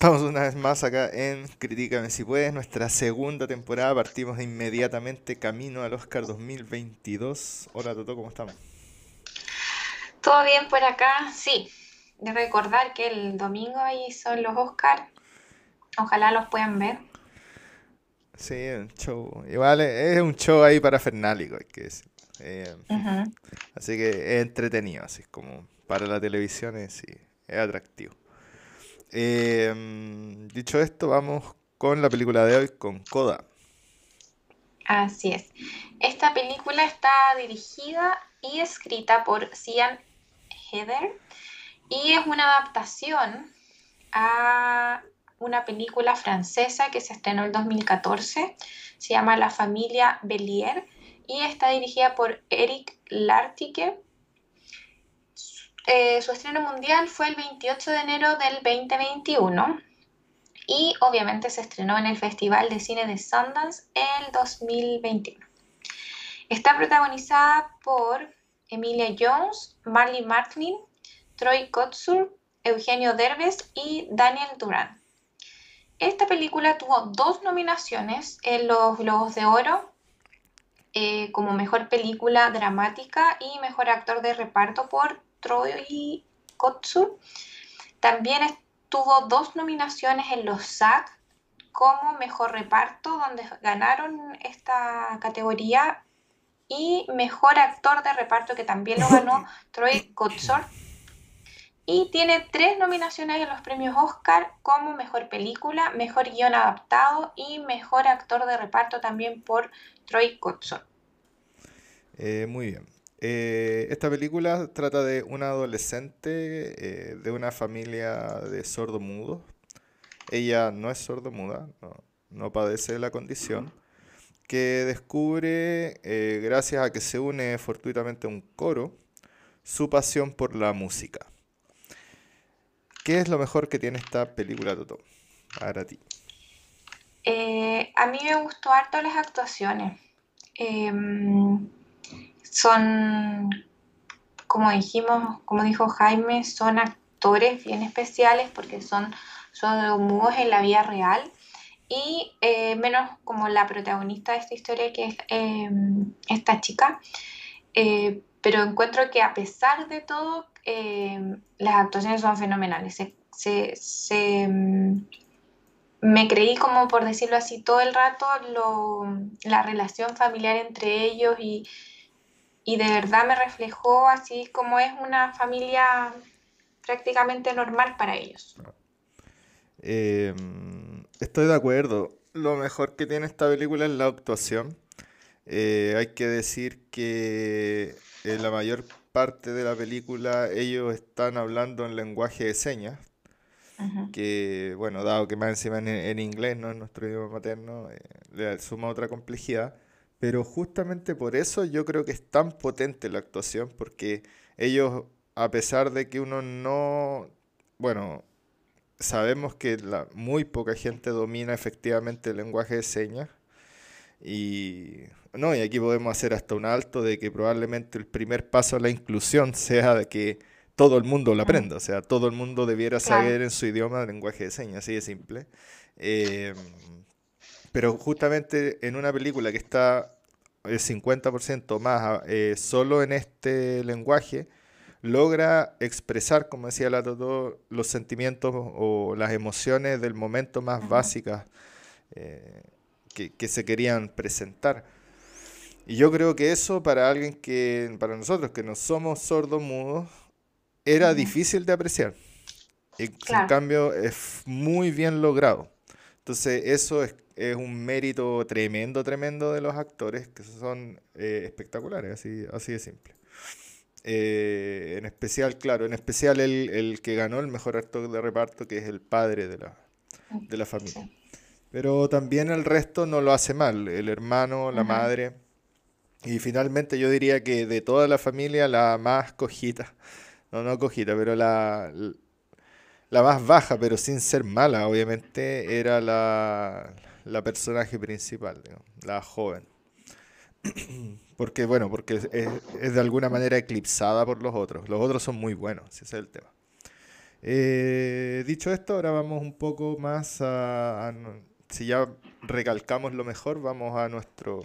Estamos una vez más acá en Critícame si puedes, nuestra segunda temporada. Partimos de inmediatamente camino al Oscar 2022. Hola Toto, ¿cómo estamos? Todo bien por acá, sí. De recordar que el domingo ahí son los Oscars. Ojalá los puedan ver. Sí, un show. Igual es un show ahí para Fernálico, hay que decir. Eh, así que es entretenido, así como para la televisión es, sí, es atractivo. Eh, dicho esto, vamos con la película de hoy, con Coda. Así es. Esta película está dirigida y escrita por Cian Heather y es una adaptación a una película francesa que se estrenó en 2014. Se llama La familia Bellier y está dirigida por Eric Lartigue eh, su estreno mundial fue el 28 de enero del 2021 y obviamente se estrenó en el Festival de Cine de Sundance el 2021. Está protagonizada por Emilia Jones, Marley Martlin, Troy Kotsur, Eugenio Derbez y Daniel Duran. Esta película tuvo dos nominaciones en los Globos de Oro eh, como mejor película dramática y mejor actor de reparto por Troy Kotsur. También tuvo dos nominaciones en los SAG como mejor reparto, donde ganaron esta categoría, y mejor actor de reparto, que también lo ganó Troy Kotsur. Y tiene tres nominaciones en los premios Oscar como mejor película, mejor guion adaptado y mejor actor de reparto también por Troy Kotsur. Eh, muy bien. Eh, esta película trata de una adolescente eh, de una familia de sordomudos. Ella no es sordomuda, no, no padece la condición, que descubre, eh, gracias a que se une fortuitamente a un coro, su pasión por la música. ¿Qué es lo mejor que tiene esta película, Toto? Para ti. a mí me gustó harto las actuaciones. Em, son, como dijimos, como dijo Jaime, son actores bien especiales porque son, son mudos en la vida real y eh, menos como la protagonista de esta historia que es em, esta chica. Eh, pero encuentro que a pesar de todo, em, las actuaciones son fenomenales. Se, se, em, me creí como, por decirlo así, todo el rato lo, la relación familiar entre ellos y, y de verdad me reflejó así como es una familia prácticamente normal para ellos. Em, estoy de acuerdo. Lo mejor que tiene esta película es la actuación. Eh, hay que decir que en la mayor parte de la película ellos están hablando en lenguaje de señas. Que, bueno, dado que más encima en, inglés, no es nuestro idioma materno, eh, le suma otra complejidad. Pero justamente por eso yo creo que es tan potente la actuación, porque ellos, a pesar de que uno no, bueno, sabemos que la, muy poca gente domina efectivamente el lenguaje de señas, y no, y aquí podemos hacer hasta un alto de que probablemente el primer paso a la inclusión sea de que todo el mundo lo aprenda, o sea, todo el mundo debiera saber en su idioma el lenguaje de señas, así de simple. Eh, pero justamente en una película que está el 50% más eh, solo en este lenguaje, logra expresar, como decía la Toto, los sentimientos o las emociones del momento más básicas eh, que, se querían presentar. Y yo creo que eso para alguien que, para nosotros que no somos sordos mudos, era difícil de apreciar. Y en cambio es muy bien logrado. Entonces eso es es un mérito tremendo, tremendo de los actores, que son eh, espectaculares, así, así de simple. Eh, en especial, claro, en especial el, que ganó el mejor actor de reparto, que es el padre de la, de la familia. Pero también el resto no lo hace mal, el hermano, la madre. Y finalmente yo diría que de toda la familia, la más cojita, no, no cojita, pero la, la más baja, pero sin ser mala, obviamente, era la, la personaje principal, la joven. porque, bueno, porque es, de alguna manera eclipsada por los otros. Los otros son muy buenos, ese es el tema. Eh, dicho esto, ahora vamos un poco más a, si ya recalcamos lo mejor, vamos a nuestro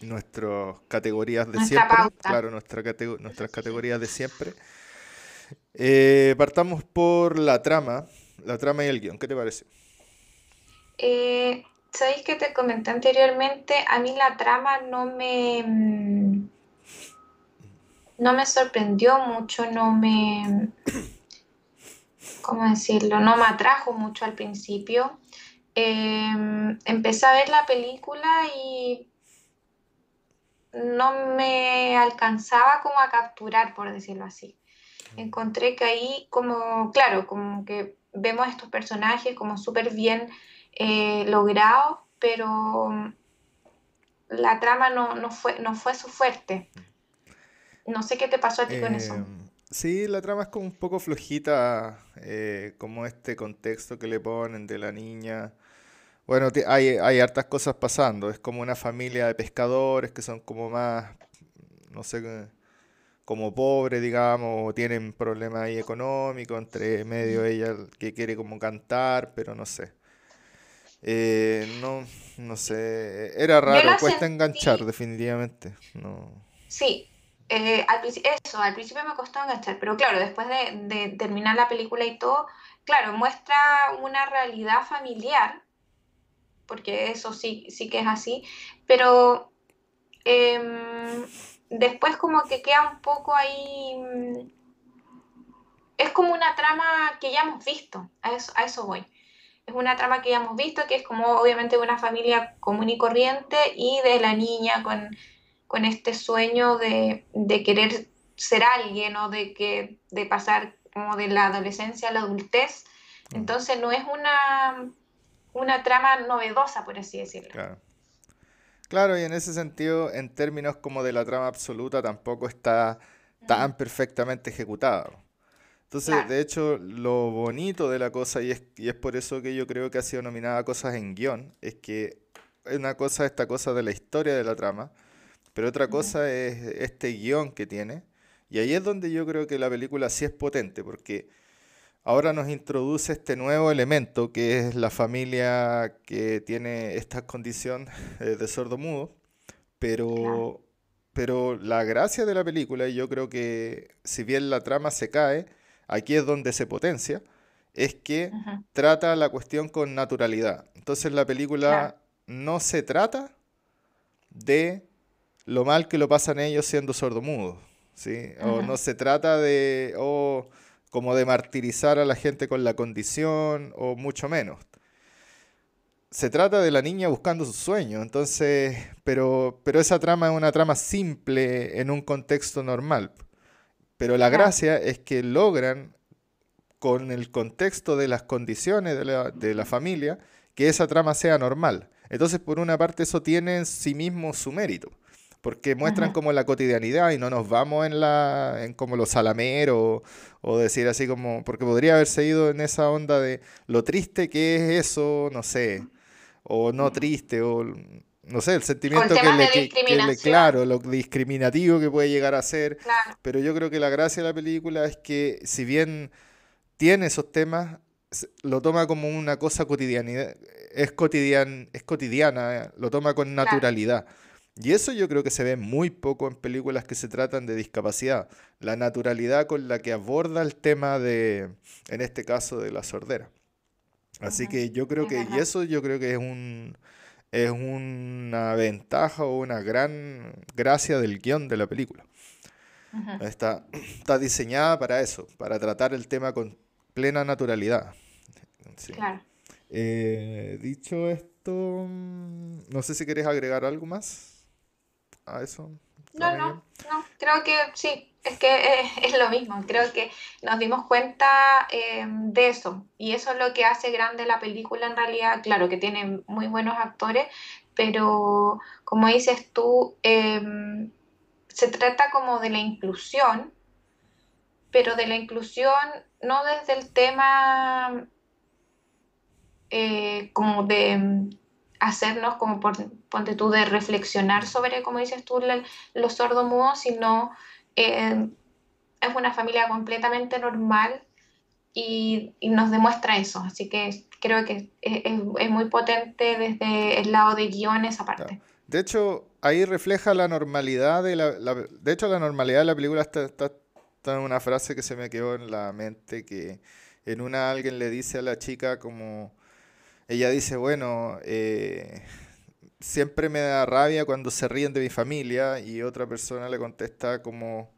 nuestras categorías de siempre. Claro, nuestra nuestras categorías de siempre. Eh, partamos por la trama, la trama y el guion. ¿Qué te parece? Eh, Sabéis que te comenté anteriormente, a mí la trama no me mm, no me sorprendió mucho, no me ¿cómo decirlo? No me atrajo mucho al principio. Em, empecé a ver la película y no me alcanzaba como a capturar, por decirlo así. Encontré que ahí como, claro, como que vemos estos personajes como súper bien eh, logrados, pero la trama no, fue, no fue su fuerte. No sé qué te pasó a ti con eso. Em, sí, la trama es como un poco flojita, eh, como este contexto que le ponen de la niña bueno, hay, hay hartas cosas pasando. Es como una familia de pescadores que son como más, no sé, como pobres, digamos, o tienen problemas ahí económicos, entre medio ella que quiere como cantar, pero no sé. Eh, no, no sé, era raro, cuesta enganchar definitivamente. No. Sí, eh, al, eso, al principio me costó enganchar, pero claro, después de, de terminar la película y todo, claro, muestra una realidad familiar porque eso sí, sí que es así, pero em, después como que queda un poco ahí, mm, es como una trama que ya hemos visto, a eso, a eso voy. Es una trama que ya hemos visto, que es como obviamente una familia común y corriente y de la niña con, este sueño de, de, querer ser alguien o de, que, de pasar como de la adolescencia a la adultez. Entonces no es una una trama novedosa, por así decirlo. Claro. Claro, y en ese sentido, en términos como de la trama absoluta, tampoco está tan perfectamente ejecutada. Entonces, de hecho, lo bonito de la cosa, y es, y es por eso que yo creo que ha sido nominada cosas en guion, es que una cosa esta cosa de la historia de la trama, pero otra cosa es este guion que tiene. Y ahí es donde yo creo que la película sí es potente, porque ahora nos introduce este nuevo elemento que es la familia que tiene esta condición de sordo mudo, pero, pero la gracia de la película, y yo creo que si bien la trama se cae, aquí es donde se potencia, es que trata la cuestión con naturalidad. Entonces la película no se trata de lo mal que lo pasan ellos siendo sordomudos, ¿sí? O no se trata de, como de martirizar a la gente con la condición o mucho menos. Se trata de la niña buscando su sueño, entonces, pero, pero esa trama es una trama simple en un contexto normal. Pero la gracia es que logran, con el contexto de las condiciones de la, de la familia, que esa trama sea normal. Entonces, por una parte, eso tiene en sí mismo su mérito porque muestran como la cotidianidad y no nos vamos en la en como los salameros o, decir así como porque podría haberse ido en esa onda de lo triste que es eso no sé o no triste o no sé el sentimiento que le, claro lo discriminativo que puede llegar a ser. Pero yo creo que la gracia de la película es que si bien tiene esos temas lo toma como una cosa cotidiana es cotidian es cotidiana lo toma con naturalidad. Y eso yo creo que se ve muy poco en películas que se tratan de discapacidad. La naturalidad con la que aborda el tema de, en este caso, de la sordera. Así que yo creo que, y eso yo creo que es un es una ventaja o una gran gracia del guion de la película. está, está diseñada para eso, para tratar el tema con plena naturalidad. Claro. Eh, dicho esto, mm, no sé si querés agregar algo más eso. No, no, no, creo que sí, es que es, lo mismo, creo que nos dimos cuenta eh, de eso y eso es lo que hace grande la película en realidad, claro que tiene muy buenos actores, pero como dices tú, em, se trata como de la inclusión, pero de la inclusión no desde el tema eh, como de hacernos como por, ponte tú de reflexionar sobre, como dices tú, los sordomudos, sino eh, es una familia completamente normal y, nos demuestra eso. Así que creo que es, muy potente desde el lado de guion esa parte. De hecho, ahí refleja la normalidad de la, de hecho la normalidad de la película está, está, en una frase que se me quedó en la mente que en una alguien le dice a la chica como ella dice bueno eh, siempre me da rabia cuando se ríen de mi familia y otra persona le contesta como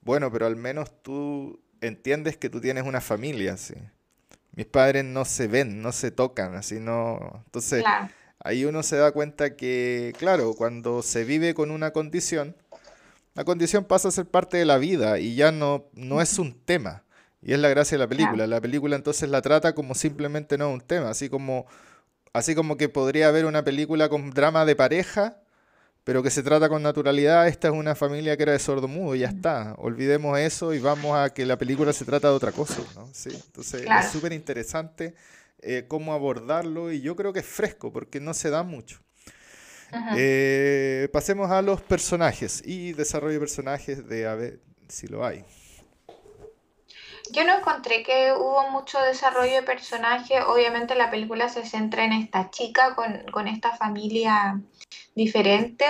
bueno pero al menos tú entiendes que tú tienes una familia así mis padres no se ven no se tocan así no entonces ahí uno se da cuenta que, claro, cuando se vive con una condición, la condición pasa a ser parte de la vida y ya no, no es un tema. Y es la gracia de la película. La película entonces la trata como simplemente no un tema, así como, así como que podría haber una película con drama de pareja, pero que se trata con naturalidad. Esta es una familia que era de sordo mudo y ya está. Olvidemos eso y vamos a que la película se trata de otra cosa. ¿no? Sí, entonces es súper interesante eh, cómo abordarlo y yo creo que es fresco porque no se da mucho. Eh, pasemos a los personajes y desarrollo de personajes de a ver si lo hay. Yo no encontré que hubo mucho desarrollo de personajes. Obviamente la película se centra en esta chica con, con esta familia diferente,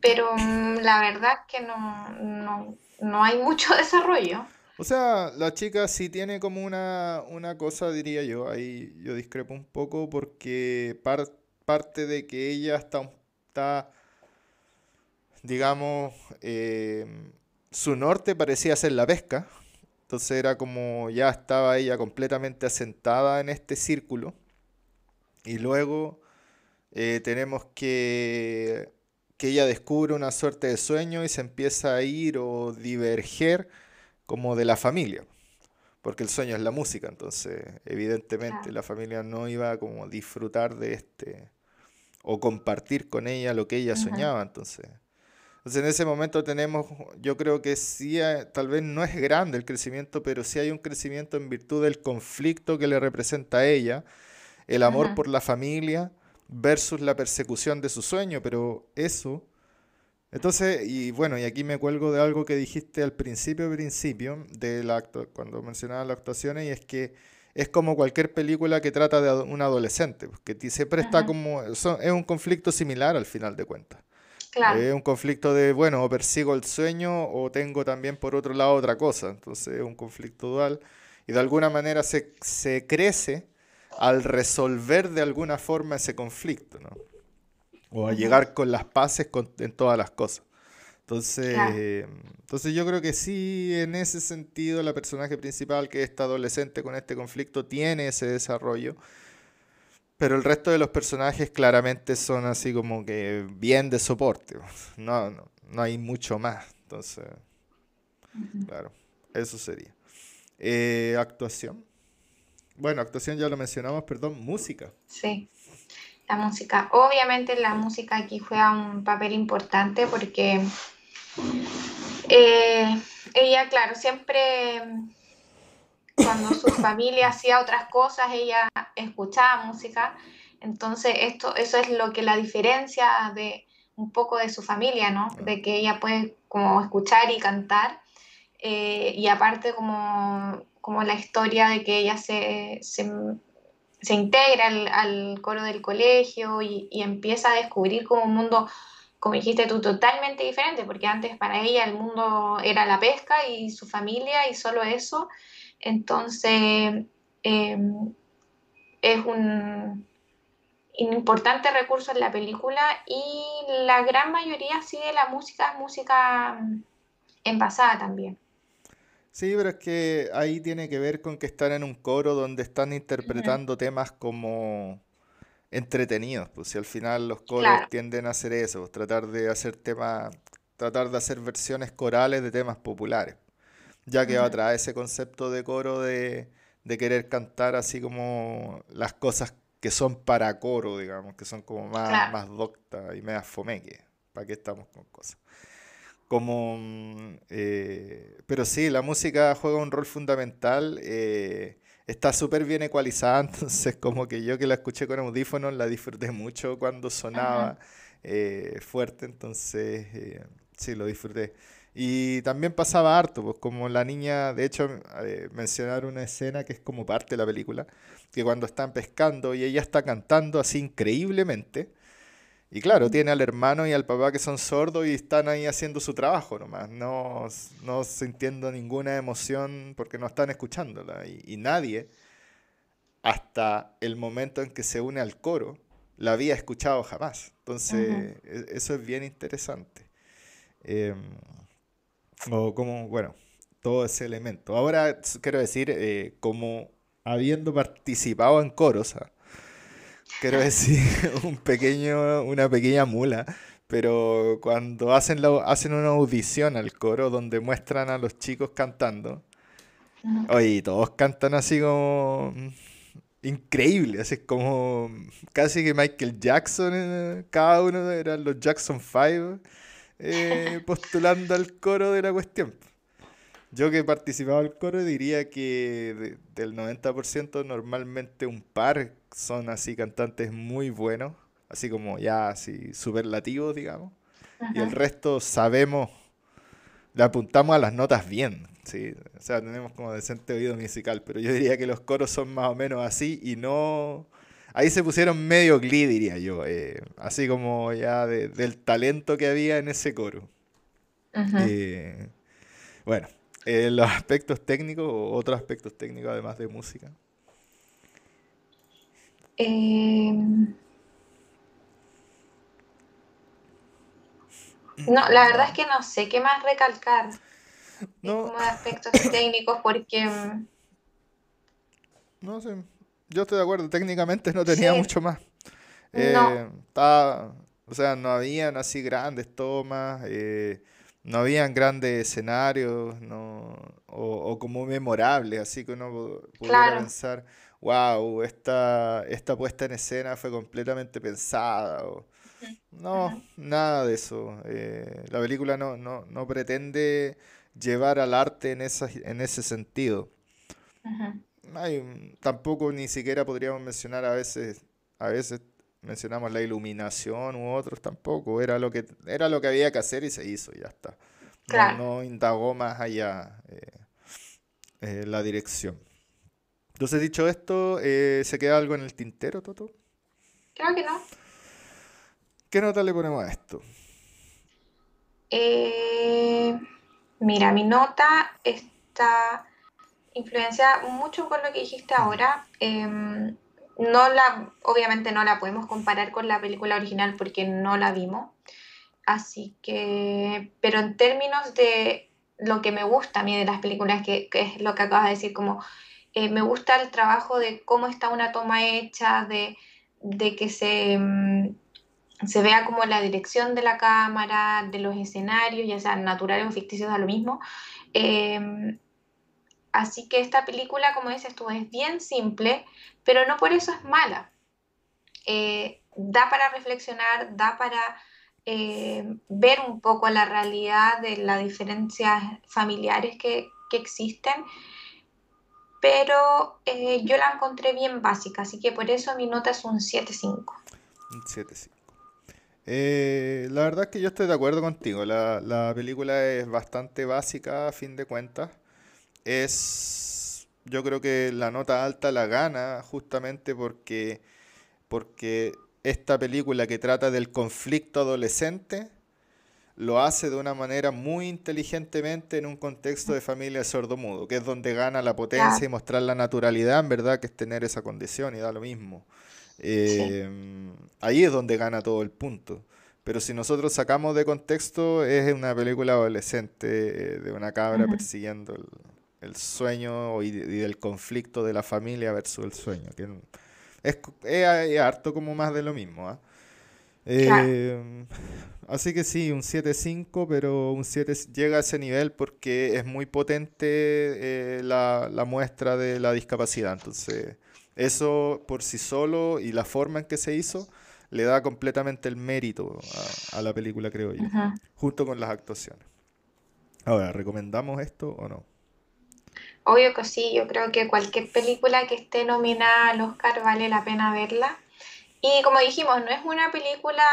pero mm, la verdad que no, no, no hay mucho desarrollo. O sea, la chica sí tiene como una, cosa, diría yo, ahí yo discrepo un poco porque parte de que ella está, está digamos, em, su norte parecía ser la pesca, entonces era como ya estaba ella completamente asentada en este círculo. Y luego eh, tenemos que, que ella descubre una suerte de sueño y se empieza a ir o diverger como de la familia, porque el sueño es la música, entonces evidentemente la familia no iba a como disfrutar de este o compartir con ella lo que ella soñaba, entonces. Entonces en ese momento tenemos, yo creo que sí, tal vez no es grande el crecimiento, pero sí hay un crecimiento en virtud del conflicto que le representa a ella, el amor por la familia versus la persecución de su sueño, pero eso. Entonces, y bueno, y aquí me cuelgo de algo que dijiste al principio, principio, de la cuando mencionabas las actuaciones, y es que es como cualquier película que trata de un adolescente, pues, que siempre está como, es un conflicto similar al final de cuentas. Claro. Es un conflicto de, bueno, o persigo el sueño o tengo también por otro lado otra cosa. Entonces es un conflicto dual y de alguna manera se, se crece al resolver de alguna forma ese conflicto, ¿no? o a llegar con las paces en todas las cosas. Entonces, entonces yo creo que sí, en ese sentido, la personaje principal, que es esta adolescente con este conflicto, tiene ese desarrollo. Pero el resto de los personajes claramente son así como que bien de soporte. No, no, hay mucho más. Entonces, claro, eso sería. Eh, actuación. Bueno, actuación ya lo mencionamos, perdón, música. Sí la música. Obviamente la música aquí juega un papel importante porque eh, ella, claro, siempre cuando su familia hacía otras cosas, ella escuchaba música. Entonces, esto, eso es lo que la diferencia de un poco de su familia, ¿no? De que ella puede como escuchar y cantar. Eh, y aparte como, como la historia de que ella se, se se integra al, coro del colegio y, empieza a descubrir como un mundo, como dijiste tú, totalmente diferente, porque antes para ella el mundo era la pesca y su familia y solo eso. Entonces, em, es un, importante recurso en la película y la gran mayoría sigue la música, es música envasada también. Sí, pero es que ahí tiene que ver con que están en un coro donde están interpretando temas como entretenidos, pues si al final los coros tienden a hacer eso, pues, tratar de hacer temas, tratar de hacer versiones corales de temas populares, ya que va a traer ese concepto de coro de, querer cantar así como las cosas que son para coro, digamos, que son como más, más doctas y más fomeque, para qué estamos con cosas. Como, mm, eh, pero sí, la música juega un rol fundamental. Eh, está súper bien ecualizada, entonces como que yo que la escuché con audífonos la disfruté mucho cuando sonaba eh, fuerte, entonces sí, lo disfruté. Y también pasaba harto, pues como la niña, de hecho, eh, mencionar una escena que es como parte de la película, que cuando están pescando y ella está cantando así increíblemente, y claro, tiene al hermano y al papá que son sordos y están ahí haciendo su trabajo nomás, no, no sintiendo ninguna emoción porque no están escuchándola. Y, nadie, hasta el momento en que se une al coro, la había escuchado jamás. Entonces, e, eso es bien interesante. Em, o como, bueno, todo ese elemento. Ahora quiero decir, eh, como habiendo participado en coros, ¿ah? quiero decir, un pequeño, una pequeña mula, pero cuando hacen, la, hacen una audición al coro donde muestran a los chicos cantando, oye, todos cantan así como increíble, así como casi que Michael Jackson, eh, cada uno eran los Jackson 5 eh, postulando al coro de la cuestión. Yo que he participado al coro diría que del 90% normalmente un par son así cantantes muy buenos, así como ya así superlativos, digamos. Y el resto sabemos, le apuntamos a las notas bien, ¿sí? O sea, tenemos como decente oído musical, pero yo diría que los coros son más o menos así y no... Ahí se pusieron medio glee, diría yo, eh, así como ya del talento que había en ese coro. Eh, bueno, eh, los aspectos técnicos o otros aspectos técnicos además de música. Em, no, la verdad es que no sé qué más recalcar no. como aspectos técnicos porque... Mm, no sé, yo estoy de acuerdo, técnicamente no tenía mucho más. Eh, o sea, no habían así grandes tomas. Eh, no habían grandes escenarios no, o, como memorables, así que uno pudiera pensar, wow, esta, esta puesta en escena fue completamente pensada. no, nada de eso. Eh, la película no, no, no, pretende llevar al arte en, esa, en ese sentido. Hay, tampoco ni siquiera podríamos mencionar a veces, a veces mencionamos la iluminación u otros tampoco, era lo que, era lo que había que hacer y se hizo, y ya está. No, indagó más allá eh, eh, la dirección. Entonces, dicho esto, eh, ¿se queda algo en el tintero, Toto? Creo que no. ¿Qué nota le ponemos a esto? mira, mi nota está influenciada mucho por lo que dijiste ahora. Em, no la, obviamente no la podemos comparar con la película original porque no la vimos. Así que, pero en términos de lo que me gusta a mí de las películas, que, es lo que acabas de decir, como eh, me gusta el trabajo de cómo está una toma hecha, de, que se, mm, se vea como la dirección de la cámara, de los escenarios, ya sean naturales o ficticios, a lo mismo. Em, así que esta película, como dices tú, es bien simple, pero no por eso es mala. Eh, da para reflexionar, da para eh, ver un poco la realidad de las diferencias familiares que, existen, pero eh, yo la encontré bien básica, así que por eso mi nota es un 7.5. Un 7.5. la verdad es que yo estoy de acuerdo contigo, la, la película es bastante básica a fin de cuentas. Es yo creo que la nota alta la gana justamente porque, porque esta película que trata del conflicto adolescente lo hace de una manera muy inteligentemente en un contexto de familia sordomudo, que es donde gana la potencia y mostrar la naturalidad, en verdad, que es tener esa condición y da lo mismo. Eh, ahí es donde gana todo el punto. Pero si nosotros sacamos de contexto, es una película adolescente eh, de una cabra persiguiendo el, el sueño y, del conflicto de la familia versus el sueño. Que es, harto como más de lo mismo. ¿ah? Eh, así que sí, un 7.5, pero un 7 llega a ese nivel porque es muy potente eh, la, la, muestra de la discapacidad. Entonces, eso por sí solo y la forma en que se hizo le da completamente el mérito a, la película, creo yo, junto con las actuaciones. Ahora, ¿recomendamos esto o no? Obvio que sí, yo creo que cualquier película que esté nominada al Oscar vale la pena verla. Y como dijimos, no es una película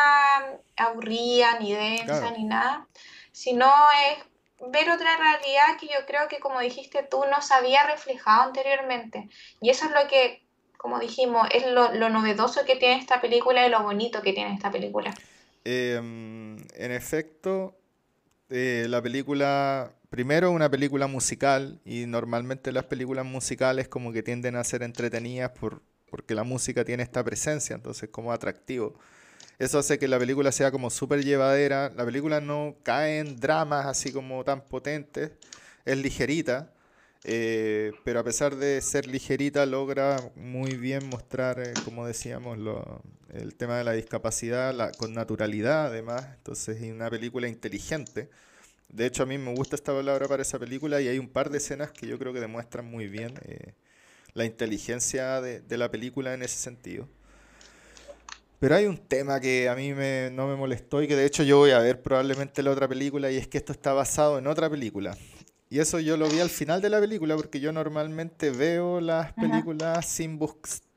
aburrida, ni densa, ni nada, sino es ver otra realidad que yo creo que, como dijiste tú, no se había reflejado anteriormente. Y eso es lo que, como dijimos, es lo, lo novedoso que tiene esta película y lo bonito que tiene esta película. Em, en efecto, eh, la película, primero una película musical, y normalmente las películas musicales como que tienden a ser entretenidas por, porque la música tiene esta presencia, entonces como atractivo. Eso hace que la película sea como súper llevadera. La película no cae en dramas así como tan potentes. Es ligerita. Eh, pero a pesar de ser ligerita, logra muy bien mostrar, eh, como decíamos, el tema de la discapacidad con naturalidad, además. Entonces, es una película inteligente. De hecho, a mí me gusta esta palabra para esa película y hay un par de escenas que yo creo que demuestran muy bien eh, la inteligencia de la película en ese sentido. Pero hay un tema que a mí no me molestó y que de hecho yo voy a ver probablemente la otra película y es que esto está basado en otra película. Y eso yo lo vi al final de la película porque yo normalmente veo las películas sin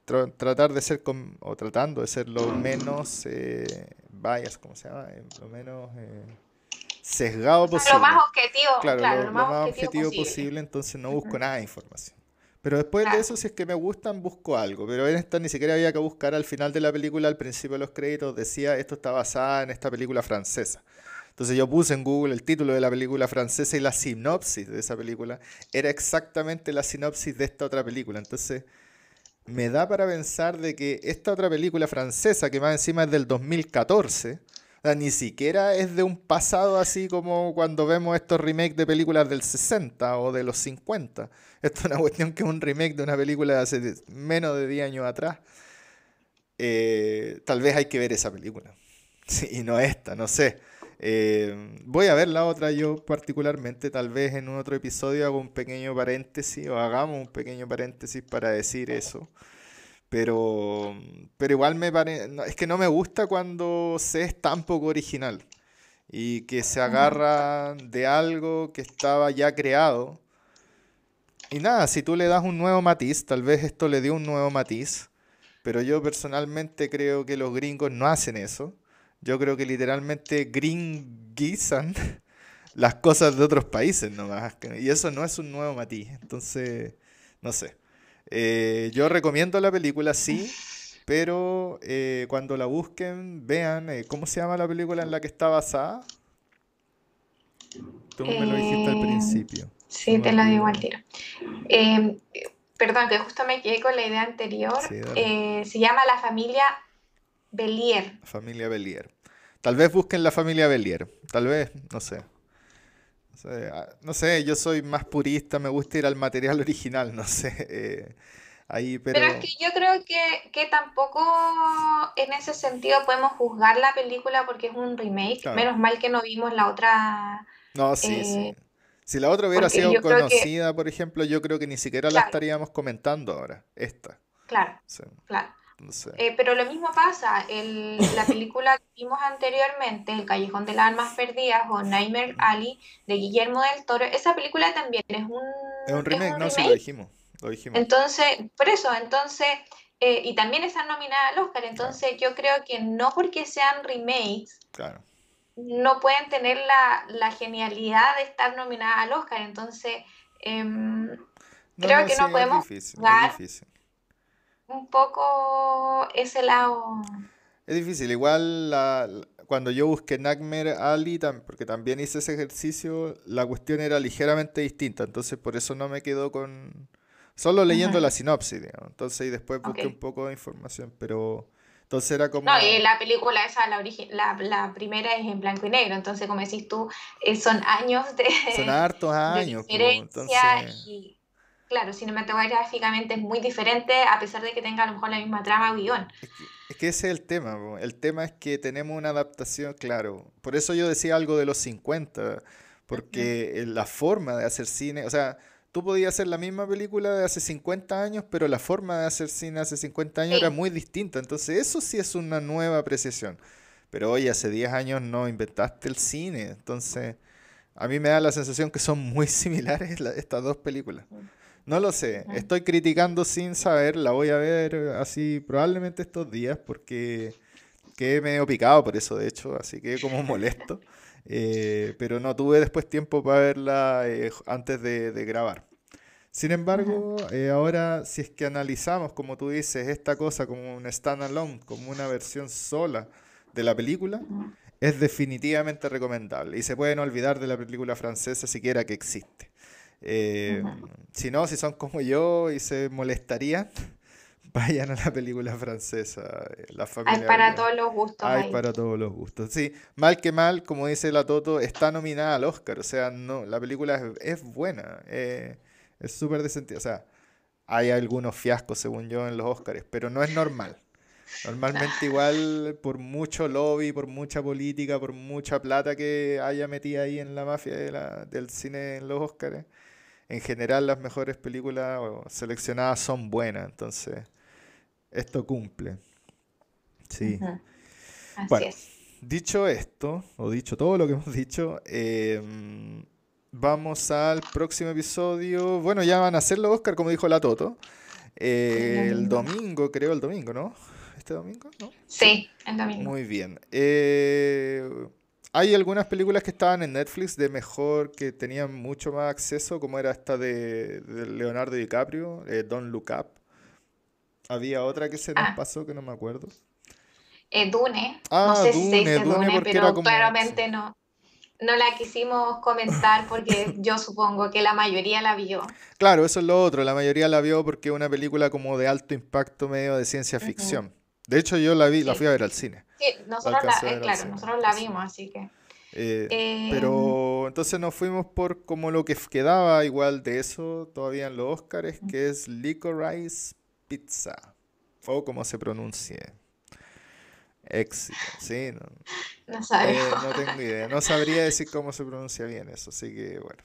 tratar de ser o tratando de ser lo menos eh, bias, ¿cómo se llama? Eh, lo menos eh, sesgado posible. Lo más objetivo, claro, lo, más, objetivo, posible. entonces no busco nada de información. Pero después de eso, si es que me gustan, busco algo. Pero en esta ni siquiera había que buscar al final de la película, al principio de los créditos, decía esto está basada en esta película francesa. Entonces yo puse en Google el título de la película francesa y la sinopsis de esa película era exactamente la sinopsis de esta otra película. Entonces me da para pensar de que esta otra película francesa, que más encima es del 2014, ni siquiera es de un pasado así como cuando vemos estos remakes de películas del 60 o de los 50 esto es una cuestión que es un remake de una película de hace menos de 10 años atrás. Eh, tal vez hay que ver esa película. y no esta, no sé. Eh, voy a ver la otra yo particularmente, tal vez en otro episodio hago un pequeño paréntesis o hagamos un pequeño paréntesis para decir eso. Pero, pero igual me parece, es que no me gusta cuando se es tan poco original y que se agarra de algo que estaba ya creado y nada, si tú le das un nuevo matiz, tal vez esto le dio un nuevo matiz, pero yo personalmente creo que los gringos no hacen eso. Yo creo que literalmente gringuizan las cosas de otros países nomás. Y eso no es un nuevo matiz. Entonces, no sé. Eh, yo recomiendo la película, sí, pero eh, cuando la busquen, vean eh, cómo se llama la película en la que está basada. Tú me lo dijiste al principio. Sí, te lo digo al tiro. Em, perdón, que justo me quedé con la idea anterior. Se llama la familia Belier. Familia Belier. Tal vez busquen la familia Belier. Tal vez, no sé. No sé, ah, yo soy más purista, me gusta ir al material original, no sé. Eh, ahí, pero... pero... es que yo creo que, que, tampoco en ese sentido podemos juzgar la película porque es un remake. Menos mal que no vimos la otra. No, sí, sí. Eh, si la otra hubiera sido conocida, por ejemplo, yo creo que ni siquiera la estaríamos comentando ahora, esta. Claro, claro. Eh, pero lo mismo pasa, el, la película que vimos anteriormente, El Callejón de las Almas Perdidas o Nightmare Alley de Guillermo del Toro, esa película también es un... Es un remake, no, sí lo dijimos, lo dijimos. Entonces, por eso, entonces, eh, y también está nominada al Oscar, entonces yo creo que no porque sean remakes, claro no pueden tener la, genialidad de estar nominada al Oscar. Entonces, em, creo que no podemos jugar un poco ese lado. Es difícil. Igual la, cuando yo busqué Nightmare Ali, porque también hice ese ejercicio, la cuestión era ligeramente distinta. Entonces, por eso no me quedo con... Solo leyendo la sinopsis, digamos. Entonces, y después busqué un poco de información, pero... Entonces era como... No, y la película esa, la, la, la, primera es en blanco y negro, entonces como decís tú, eh, son años de... Son hartos años. entonces... y, claro, cinematográficamente es muy diferente a pesar de que tenga a lo mejor la misma trama o guion. Es que, ese es el tema, el tema es que tenemos una adaptación, claro, por eso yo decía algo de los 50, porque la forma de hacer cine, o sea tú podías hacer la misma película de hace 50 años, pero la forma de hacer cine hace 50 años era muy distinta. Entonces eso sí es una nueva apreciación. Pero hoy hace 10 años no inventaste el cine. Entonces a mí me da la sensación que son muy similares estas dos películas. No lo sé, estoy criticando sin saber, la voy a ver así probablemente estos días porque quedé medio picado por eso de hecho, así que como molesto. Eh, pero no tuve después tiempo para verla eh, antes de, grabar. Sin embargo, eh, ahora si es que analizamos, como tú dices, esta cosa como un standalone, como una versión sola de la película, es definitivamente recomendable. Y se pueden olvidar de la película francesa siquiera que existe. Si no, si son como yo y se molestarían, vayan a la película francesa. Eh, la familia Hay para todos los gustos. Hay para todos los gustos. Sí, mal que mal, como dice la Toto, está nominada al Oscar. O sea, no, la película es, buena. Eh, es súper decente. O sea, hay algunos fiascos, según yo, en los Oscars, pero no es normal. Normalmente igual por mucho lobby, por mucha política, por mucha plata que haya metida ahí en la mafia del cine en los Oscars, en general las mejores películas seleccionadas son buenas. Entonces, esto cumple. Sí. bueno, dicho esto, o dicho todo lo que hemos dicho, em, vamos al próximo episodio. Bueno, ya van a hacerlo, Oscar, como dijo la Toto. Eh, el domingo, creo, el domingo, ¿no? ¿Este domingo? ¿No? Sí, el domingo. Muy bien. Eh, hay algunas películas que estaban en Netflix de mejor, que tenían mucho más acceso, como era esta de, Leonardo DiCaprio, eh, Don't Look Up. Había otra que se nos ah. pasó que no me acuerdo. Eh, Dune. Ah, no sé si se dice Dune, pero claramente no. No la quisimos comentar porque yo supongo que la mayoría la vio. Claro, eso es lo otro. La mayoría la vio porque es una película como de alto impacto medio de ciencia ficción. De hecho, yo la vi, la fui a ver al cine. Sí, nosotros la, eh, claro, nosotros la vimos, así que. Eh, pero entonces nos fuimos por como lo que quedaba igual de eso todavía en los Oscars, que es Licorice pizza. O como se pronuncie. Éxito, sí. No, no, eh, no tengo idea. No sabría decir cómo se pronuncia bien eso, así que bueno.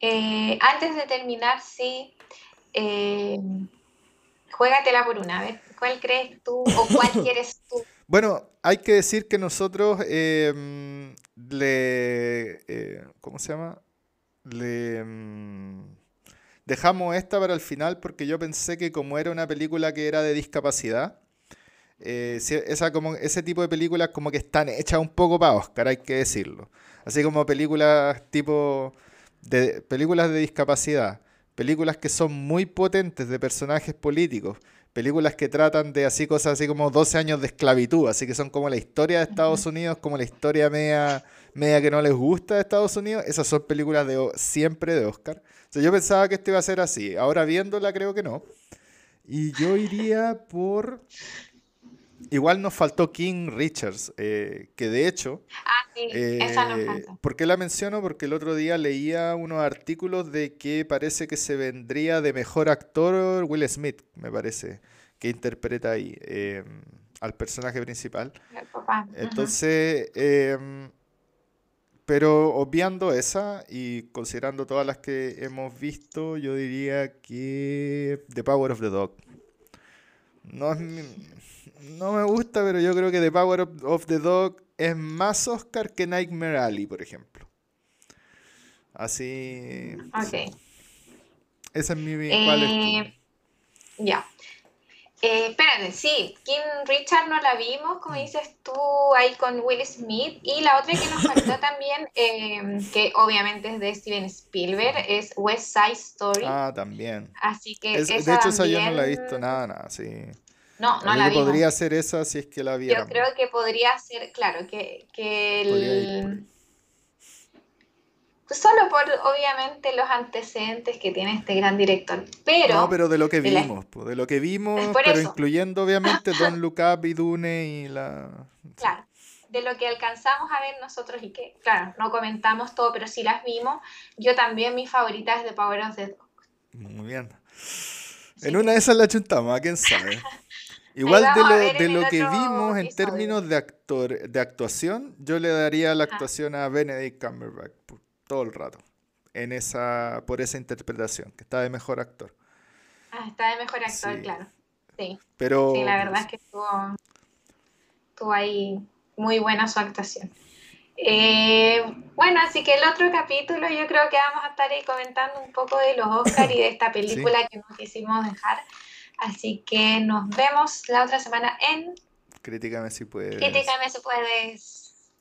Eh, antes de terminar, sí. Eh, juégatela por una vez. ¿Cuál crees tú o cuál quieres tú? Bueno, hay que decir que nosotros em, le. Eh, ¿Cómo se llama? Le. Em, Dejamos esta para el final porque yo pensé que como era una película que era de discapacidad, eh, esa como, ese tipo de películas como que están hechas un poco para Oscar, hay que decirlo. Así como películas tipo de películas de discapacidad, películas que son muy potentes de personajes políticos, películas que tratan de así cosas así como 12 años de esclavitud, así que son como la historia de Estados Unidos, como la historia media, media que no les gusta de Estados Unidos, esas son películas de siempre de Oscar yo pensaba que esto iba a ser así. Ahora viéndola creo que no. Y yo iría por... Igual nos faltó King Richards, eh, que de hecho... Ah, sí, esa nos eh, ¿Por qué la menciono? Porque el otro día leía unos artículos de que parece que se vendría de mejor actor Will Smith, me parece, que interpreta ahí eh, al personaje principal. Entonces... Pero obviando esa y considerando todas las que hemos visto, yo diría que The Power of the Dog. No, no me gusta, pero yo creo que The Power of, the Dog es más Oscar que Nightmare Alley, por ejemplo. Así. Ok. Esa es mi. ¿Cuál eh, Ya. Eh, espérate, sí, Kim Richard no la vimos, como mm. dices tú, ahí con Will Smith. Y la otra que nos faltó también, em, que obviamente es de Steven Spielberg, es West Side Story. Ah, también. Así que De hecho, esa yo no la he visto nada, nada, sí. No, no la vi. podría ser esa si es que la viera. Yo creo que podría ser, claro, que, que el solo por obviamente los antecedentes que tiene este gran director. Pero. No, pero de lo que vimos, de, lo que vimos, pero incluyendo obviamente Don Look Up y Dune y la. Claro, de lo que alcanzamos a ver nosotros y que, claro, no comentamos todo, pero sí las vimos. Yo también, mi favorita es The Power of the Dog. Muy bien. En una de esas la chuntamos, ¿a quién sabe? Igual de lo, de lo que vimos en términos de actor, de actuación, yo le daría la actuación a Benedict Cumberbatch todo el rato en esa, por esa interpretación, que está de mejor actor. Ah, está de mejor actor, claro. Sí. Pero, sí, la verdad es que estuvo, estuvo ahí muy buena su actuación. Eh, bueno, así que el otro capítulo yo creo que vamos a estar ahí comentando un poco de los Oscars y de esta película que nos quisimos dejar. Así que nos vemos la otra semana en Críticame si puedes. Críticame si puedes.